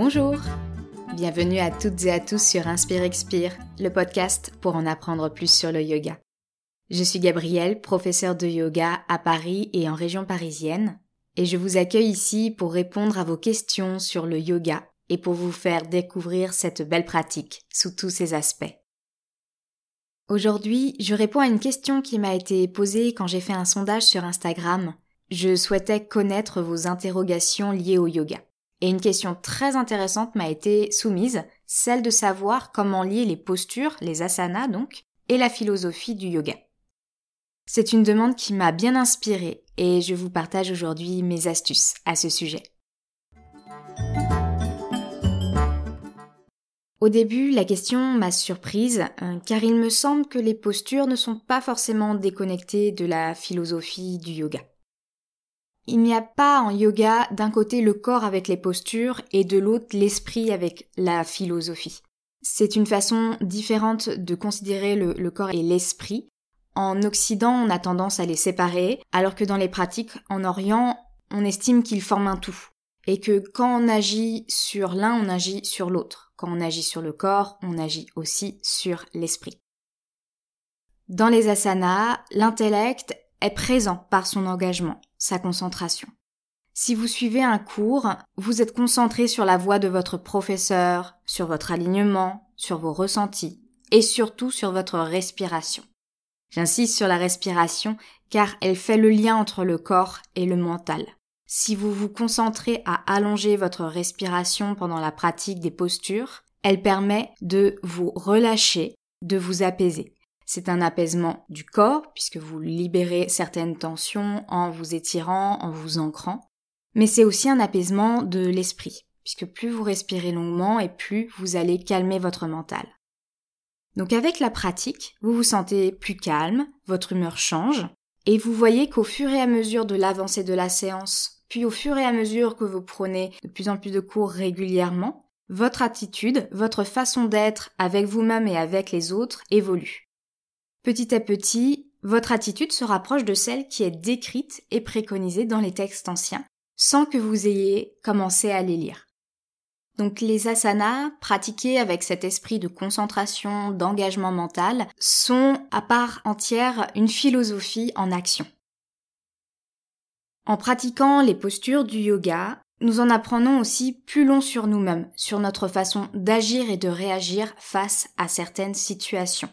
Bonjour Bienvenue à toutes et à tous sur Inspire Expire, le podcast pour en apprendre plus sur le yoga. Je suis Gabrielle, professeure de yoga à Paris et en région parisienne, et je vous accueille ici pour répondre à vos questions sur le yoga et pour vous faire découvrir cette belle pratique sous tous ses aspects. Aujourd'hui, je réponds à une question qui m'a été posée quand j'ai fait un sondage sur Instagram. Je souhaitais connaître vos interrogations liées au yoga. Et une question très intéressante m'a été soumise, celle de savoir comment lier les postures, les asanas donc, et la philosophie du yoga. C'est une demande qui m'a bien inspirée et je vous partage aujourd'hui mes astuces à ce sujet. Au début, la question m'a surprise, euh, car il me semble que les postures ne sont pas forcément déconnectées de la philosophie du yoga. Il n'y a pas en yoga d'un côté le corps avec les postures et de l'autre l'esprit avec la philosophie. C'est une façon différente de considérer le, corps et l'esprit. En Occident, on a tendance à les séparer, alors que dans les pratiques en Orient, on estime qu'ils forment un tout. Et que quand on agit sur l'un, on agit sur l'autre. Quand on agit sur le corps, on agit aussi sur l'esprit. Dans les asanas, l'intellect est présent par son engagement, sa concentration. Si vous suivez un cours, vous êtes concentré sur la voix de votre professeur, sur votre alignement, sur vos ressentis et surtout sur votre respiration. J'insiste sur la respiration car elle fait le lien entre le corps et le mental. Si vous vous concentrez à allonger votre respiration pendant la pratique des postures, elle permet de vous relâcher, de vous apaiser. C'est un apaisement du corps, puisque vous libérez certaines tensions en vous étirant, en vous ancrant, mais c'est aussi un apaisement de l'esprit, puisque plus vous respirez longuement et plus vous allez calmer votre mental. Donc avec la pratique, vous vous sentez plus calme, votre humeur change, et vous voyez qu'au fur et à mesure de l'avancée de la séance, puis au fur et à mesure que vous prenez de plus en plus de cours régulièrement, votre attitude, votre façon d'être avec vous-même et avec les autres évolue. Petit à petit, votre attitude se rapproche de celle qui est décrite et préconisée dans les textes anciens, sans que vous ayez commencé à les lire. Donc les asanas, pratiqués avec cet esprit de concentration, d'engagement mental, sont à part entière une philosophie en action. En pratiquant les postures du yoga, nous en apprenons aussi plus long sur nous-mêmes, sur notre façon d'agir et de réagir face à certaines situations.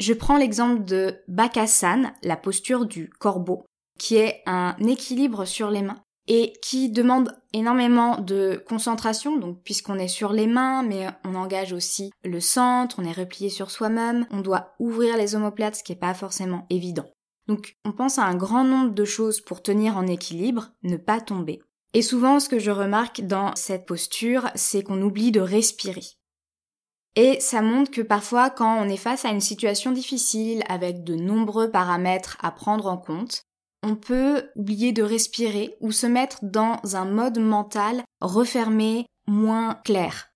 Je prends l'exemple de Bakasana, la posture du corbeau, qui est un équilibre sur les mains et qui demande énormément de concentration, donc puisqu'on est sur les mains, mais on engage aussi le centre, on est replié sur soi-même, on doit ouvrir les omoplates, ce qui n'est pas forcément évident. Donc on pense à un grand nombre de choses pour tenir en équilibre, ne pas tomber. Et souvent ce que je remarque dans cette posture, c'est qu'on oublie de respirer. Et ça montre que parfois quand on est face à une situation difficile avec de nombreux paramètres à prendre en compte, on peut oublier de respirer ou se mettre dans un mode mental refermé, moins clair.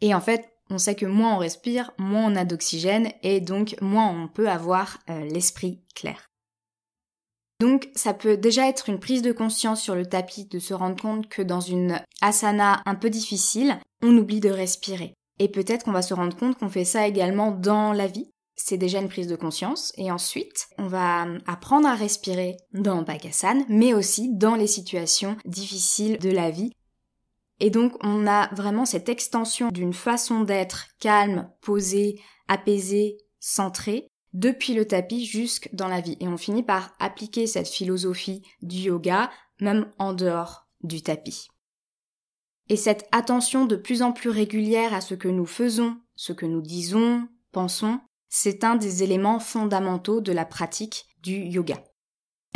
Et en fait, on sait que moins on respire, moins on a d'oxygène et donc moins on peut avoir euh, l'esprit clair. Donc ça peut déjà être une prise de conscience sur le tapis de se rendre compte que dans une asana un peu difficile, on oublie de respirer. Et peut-être qu'on va se rendre compte qu'on fait ça également dans la vie. C'est déjà une prise de conscience. Et ensuite, on va apprendre à respirer dans Bakasana, mais aussi dans les situations difficiles de la vie et donc on a vraiment cette extension d'une façon d'être calme, posée, apaisée, centrée, depuis le tapis jusque dans la vie. Et on finit par appliquer cette philosophie du yoga même en dehors du tapis. Et cette attention de plus en plus régulière à ce que nous faisons, ce que nous disons, pensons, c'est un des éléments fondamentaux de la pratique du yoga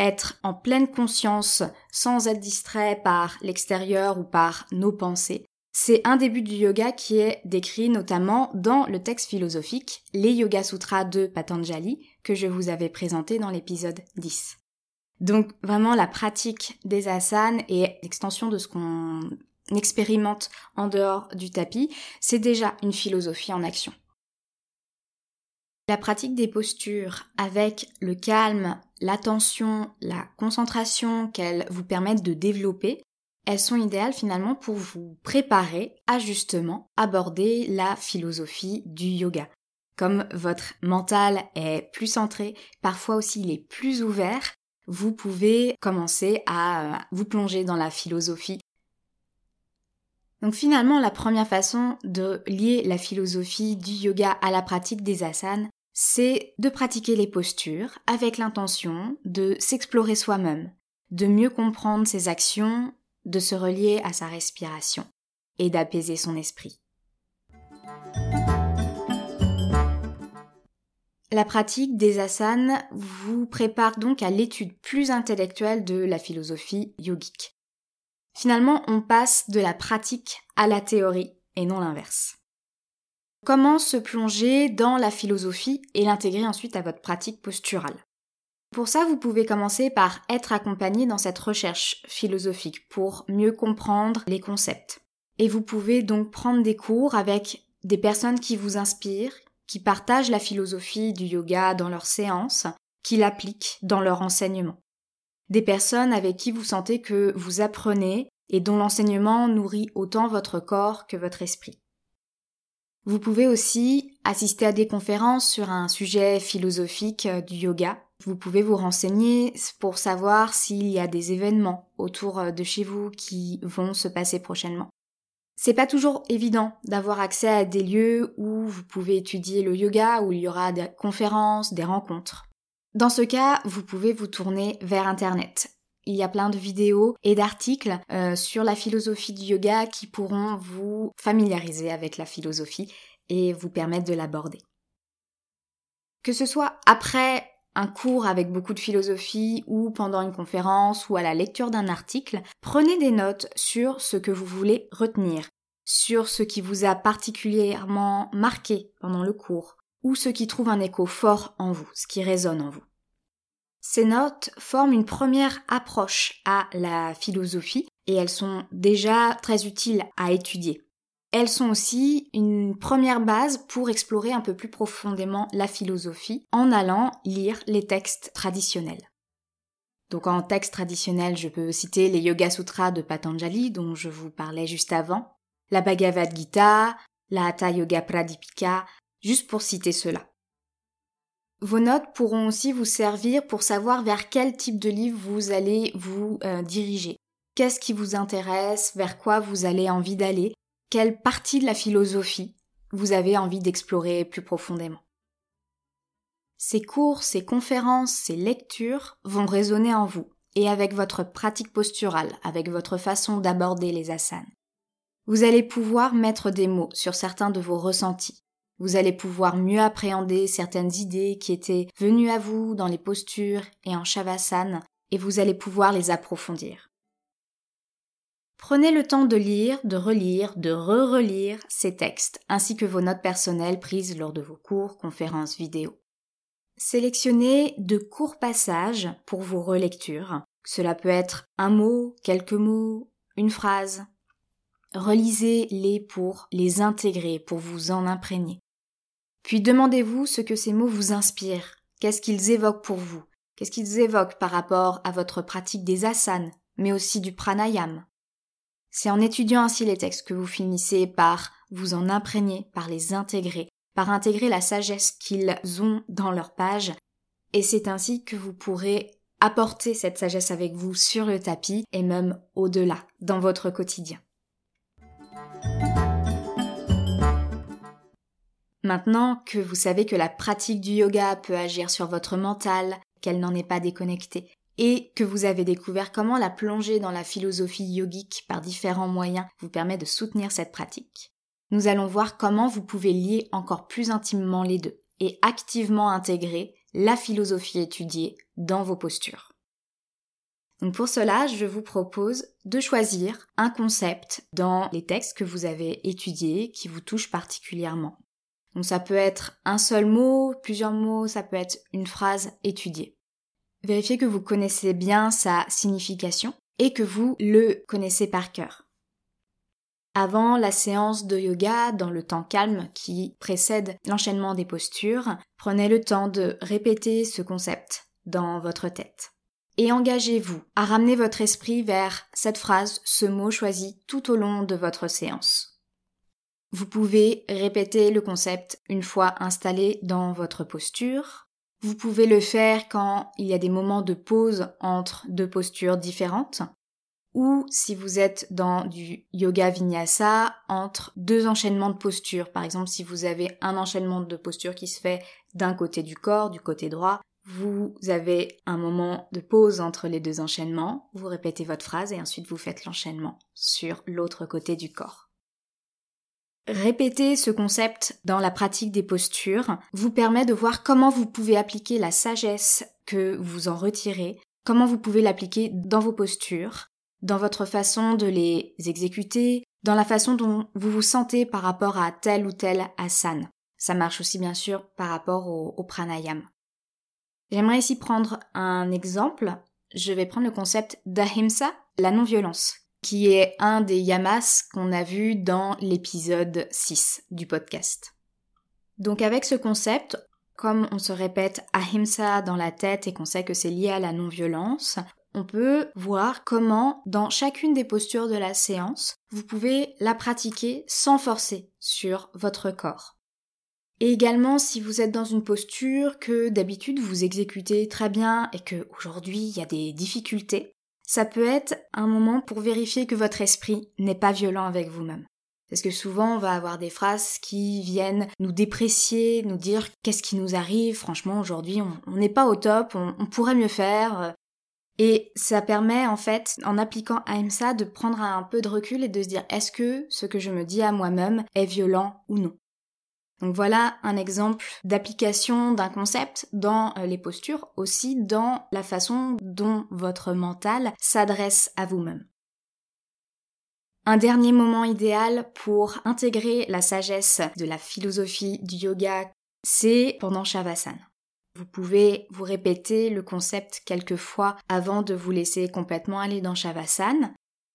être en pleine conscience sans être distrait par l'extérieur ou par nos pensées. C'est un début du yoga qui est décrit notamment dans le texte philosophique Les Yoga Sutras de Patanjali que je vous avais présenté dans l'épisode 10. Donc vraiment la pratique des asanas et l'extension de ce qu'on expérimente en dehors du tapis, c'est déjà une philosophie en action. La pratique des postures avec le calme, l'attention, la concentration qu'elles vous permettent de développer elles sont idéales finalement pour vous préparer à justement aborder la philosophie du yoga. Comme votre mental est plus centré, parfois aussi il est plus ouvert, vous pouvez commencer à euh, vous plonger dans la philosophie. Donc finalement, la première façon de lier la philosophie du yoga à la pratique des asanas, c'est de pratiquer les postures avec l'intention de s'explorer soi-même, de mieux comprendre ses actions, de se relier à sa respiration et d'apaiser son esprit. La pratique des asanas vous prépare donc à l'étude plus intellectuelle de la philosophie yogique. Finalement, on passe de la pratique à la théorie et non l'inverse. Comment se plonger dans la philosophie et l'intégrer ensuite à votre pratique posturale? Pour ça, vous pouvez commencer par être accompagné dans cette recherche philosophique pour mieux comprendre les concepts. Et vous pouvez donc prendre des cours avec des personnes qui vous inspirent, qui partagent la philosophie du yoga dans leurs séances, qui l'appliquent dans leur enseignement. Des personnes avec qui vous sentez que vous apprenez et dont l'enseignement nourrit autant votre corps que votre esprit. Vous pouvez aussi assister à des conférences sur un sujet philosophique du yoga. Vous pouvez vous renseigner pour savoir s'il y a des événements autour de chez vous qui vont se passer prochainement. C'est pas toujours évident d'avoir accès à des lieux où vous pouvez étudier le yoga, où il y aura des conférences, des rencontres. Dans ce cas, vous pouvez vous tourner vers Internet. Il y a plein de vidéos et d'articles euh, sur la philosophie du yoga qui pourront vous familiariser avec la philosophie et vous permettre de l'aborder. Que ce soit après un cours avec beaucoup de philosophie ou pendant une conférence ou à la lecture d'un article, prenez des notes sur ce que vous voulez retenir, sur ce qui vous a particulièrement marqué pendant le cours, ou ce qui trouve un écho fort en vous, ce qui résonne en vous. Ces notes forment une première approche à la philosophie et elles sont déjà très utiles à étudier. Elles sont aussi une première base pour explorer un peu plus profondément la philosophie en allant lire les textes traditionnels. Donc en texte traditionnel, je peux citer les Yoga Sutras de Patanjali dont je vous parlais juste avant, la Bhagavad Gita, la Hatha Yoga Pradipika, juste pour citer cela. Vos notes pourront aussi vous servir pour savoir vers quel type de livre vous allez vous euh, diriger. Qu'est-ce qui vous intéresse, vers quoi vous allez envie d'aller, quelle partie de la philosophie vous avez envie d'explorer plus profondément? Ces cours, ces conférences, ces lectures vont résonner en vous et avec votre pratique posturale, avec votre façon d'aborder les asanas. Vous allez pouvoir mettre des mots sur certains de vos ressentis. Vous allez pouvoir mieux appréhender certaines idées qui étaient venues à vous dans les postures et en shavasana et vous allez pouvoir les approfondir. Prenez le temps de lire, de relire, de re-relire ces textes, ainsi que vos notes personnelles prises lors de vos cours, conférences, vidéos. Sélectionnez de courts passages pour vos relectures. Cela peut être un mot, quelques mots, une phrase. Relisez-les pour les intégrer, pour vous en imprégner. Puis demandez-vous ce que ces mots vous inspirent. Qu'est-ce qu'ils évoquent pour vous? Qu'est-ce qu'ils évoquent par rapport à votre pratique des asanas, mais aussi du pranayam c'est en étudiant ainsi les textes que vous finissez par vous en imprégner, par les intégrer, par intégrer la sagesse qu'ils ont dans leur page, et c'est ainsi que vous pourrez apporter cette sagesse avec vous sur le tapis et même au-delà, dans votre quotidien. Maintenant que vous savez que la pratique du yoga peut agir sur votre mental, qu'elle n'en est pas déconnectée, et que vous avez découvert comment la plongée dans la philosophie yogique par différents moyens vous permet de soutenir cette pratique. Nous allons voir comment vous pouvez lier encore plus intimement les deux et activement intégrer la philosophie étudiée dans vos postures. Pour cela, je vous propose de choisir un concept dans les textes que vous avez étudiés qui vous touche particulièrement. Donc ça peut être un seul mot, plusieurs mots, ça peut être une phrase étudiée. Vérifiez que vous connaissez bien sa signification et que vous le connaissez par cœur. Avant la séance de yoga, dans le temps calme qui précède l'enchaînement des postures, prenez le temps de répéter ce concept dans votre tête. et engagez-vous à ramener votre esprit vers cette phrase, ce mot choisi tout au long de votre séance. Vous pouvez répéter le concept une fois installé dans votre posture. Vous pouvez le faire quand il y a des moments de pause entre deux postures différentes ou si vous êtes dans du yoga vinyasa entre deux enchaînements de postures. Par exemple, si vous avez un enchaînement de postures qui se fait d'un côté du corps, du côté droit, vous avez un moment de pause entre les deux enchaînements, vous répétez votre phrase et ensuite vous faites l'enchaînement sur l'autre côté du corps. Répéter ce concept dans la pratique des postures vous permet de voir comment vous pouvez appliquer la sagesse que vous en retirez, comment vous pouvez l'appliquer dans vos postures, dans votre façon de les exécuter, dans la façon dont vous vous sentez par rapport à tel ou tel asana. Ça marche aussi bien sûr par rapport au, pranayam. J'aimerais ici prendre un exemple. Je vais prendre le concept d'ahimsa, la non-violence, qui est un des yamas qu'on a vu dans l'épisode 6 du podcast. Donc avec ce concept, comme on se répète ahimsa dans la tête et qu'on sait que c'est lié à la non-violence, on peut voir comment, dans chacune des postures de la séance, vous pouvez la pratiquer sans forcer sur votre corps. Et également, si vous êtes dans une posture que d'habitude vous exécutez très bien et que aujourd'hui il y a des difficultés, ça peut être un moment pour vérifier que votre esprit n'est pas violent avec vous-même. Parce que souvent on va avoir des phrases qui viennent nous déprécier, nous dire qu'est-ce qui nous arrive, franchement aujourd'hui on n'est pas au top, on, pourrait mieux faire, et ça permet en fait, en appliquant AMSA, de prendre un peu de recul et de se dire est-ce que ce que je me dis à moi-même est violent ou non? Donc voilà un exemple d'application d'un concept dans euh, les postures, aussi dans la façon dont votre mental s'adresse à vous-même. Un dernier moment idéal pour intégrer la sagesse de la philosophie du yoga, c'est pendant Shavasana. Vous pouvez vous répéter le concept quelques fois avant de vous laisser complètement aller dans Shavasana,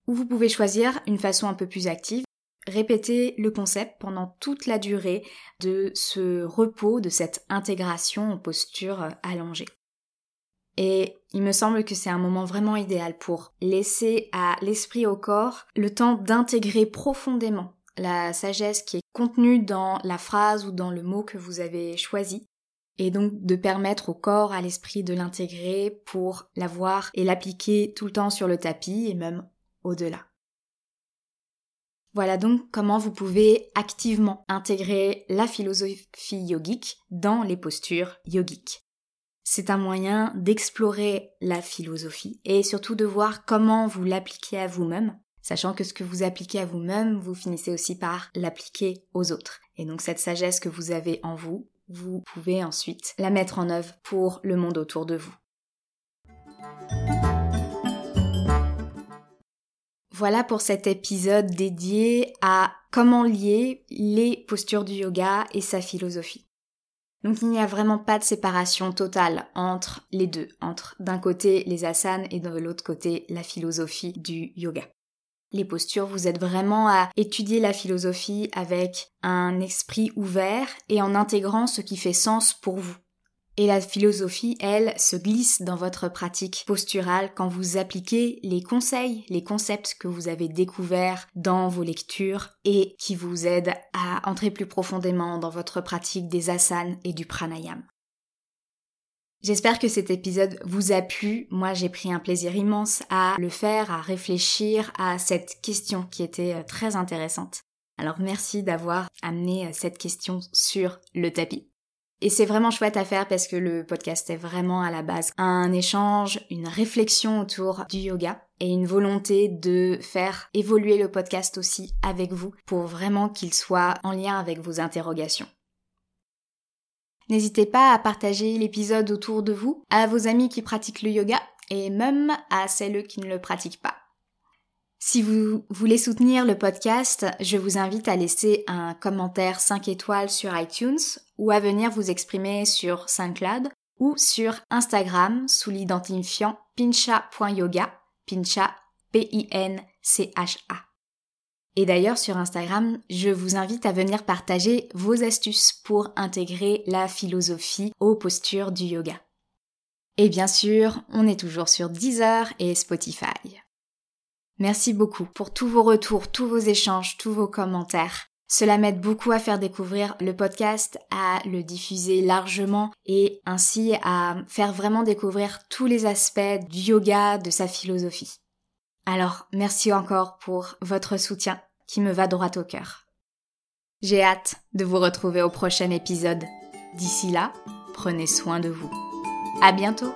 ou vous pouvez choisir une façon un peu plus active, répéter le concept pendant toute la durée de ce repos, de cette intégration en posture allongée. Et il me semble que c'est un moment vraiment idéal pour laisser à l'esprit au corps le temps d'intégrer profondément la sagesse qui est contenue dans la phrase ou dans le mot que vous avez choisi et donc de permettre au corps, à l'esprit de l'intégrer pour l'avoir et l'appliquer tout le temps sur le tapis et même au-delà. Voilà donc comment vous pouvez activement intégrer la philosophie yogique dans les postures yogiques. C'est un moyen d'explorer la philosophie et surtout de voir comment vous l'appliquez à vous-même, sachant que ce que vous appliquez à vous-même, vous finissez aussi par l'appliquer aux autres. Et donc cette sagesse que vous avez en vous, vous pouvez ensuite la mettre en œuvre pour le monde autour de vous. Voilà pour cet épisode dédié à comment lier les postures du yoga et sa philosophie. Donc il n'y a vraiment pas de séparation totale entre les deux, entre d'un côté les asanas et de l'autre côté la philosophie du yoga les postures, vous êtes vraiment à étudier la philosophie avec un esprit ouvert et en intégrant ce qui fait sens pour vous. Et la philosophie, elle, se glisse dans votre pratique posturale quand vous appliquez les conseils, les concepts que vous avez découverts dans vos lectures et qui vous aident à entrer plus profondément dans votre pratique des asanas et du pranayam. J'espère que cet épisode vous a plu. Moi, j'ai pris un plaisir immense à le faire, à réfléchir à cette question qui était euh, très intéressante. Alors merci d'avoir amené euh, cette question sur le tapis. Et c'est vraiment chouette à faire parce que le podcast est vraiment à la base un échange, une réflexion autour du yoga et une volonté de faire évoluer le podcast aussi avec vous pour vraiment qu'il soit en lien avec vos interrogations. N'hésitez pas à partager l'épisode autour de vous, à vos amis qui pratiquent le yoga et même à celles qui ne le pratiquent pas. Si vous voulez soutenir le podcast, je vous invite à laisser un commentaire 5 étoiles sur iTunes ou à venir vous exprimer sur SoundCloud ou sur Instagram sous l'identifiant pincha.yoga, pincha P-I-N-C-H-A. Et d'ailleurs sur Instagram, je vous invite à venir partager vos astuces pour intégrer la philosophie aux postures du yoga. Et bien sûr, on est toujours sur Deezer et Spotify. Merci beaucoup pour tous vos retours, tous vos échanges, tous vos commentaires. Cela m'aide beaucoup à faire découvrir le podcast, à le diffuser largement et ainsi à faire vraiment découvrir tous les aspects du yoga, de sa philosophie. Alors, merci encore pour votre soutien qui me va droit au cœur. J'ai hâte de vous retrouver au prochain épisode. D'ici là, prenez soin de vous. À bientôt!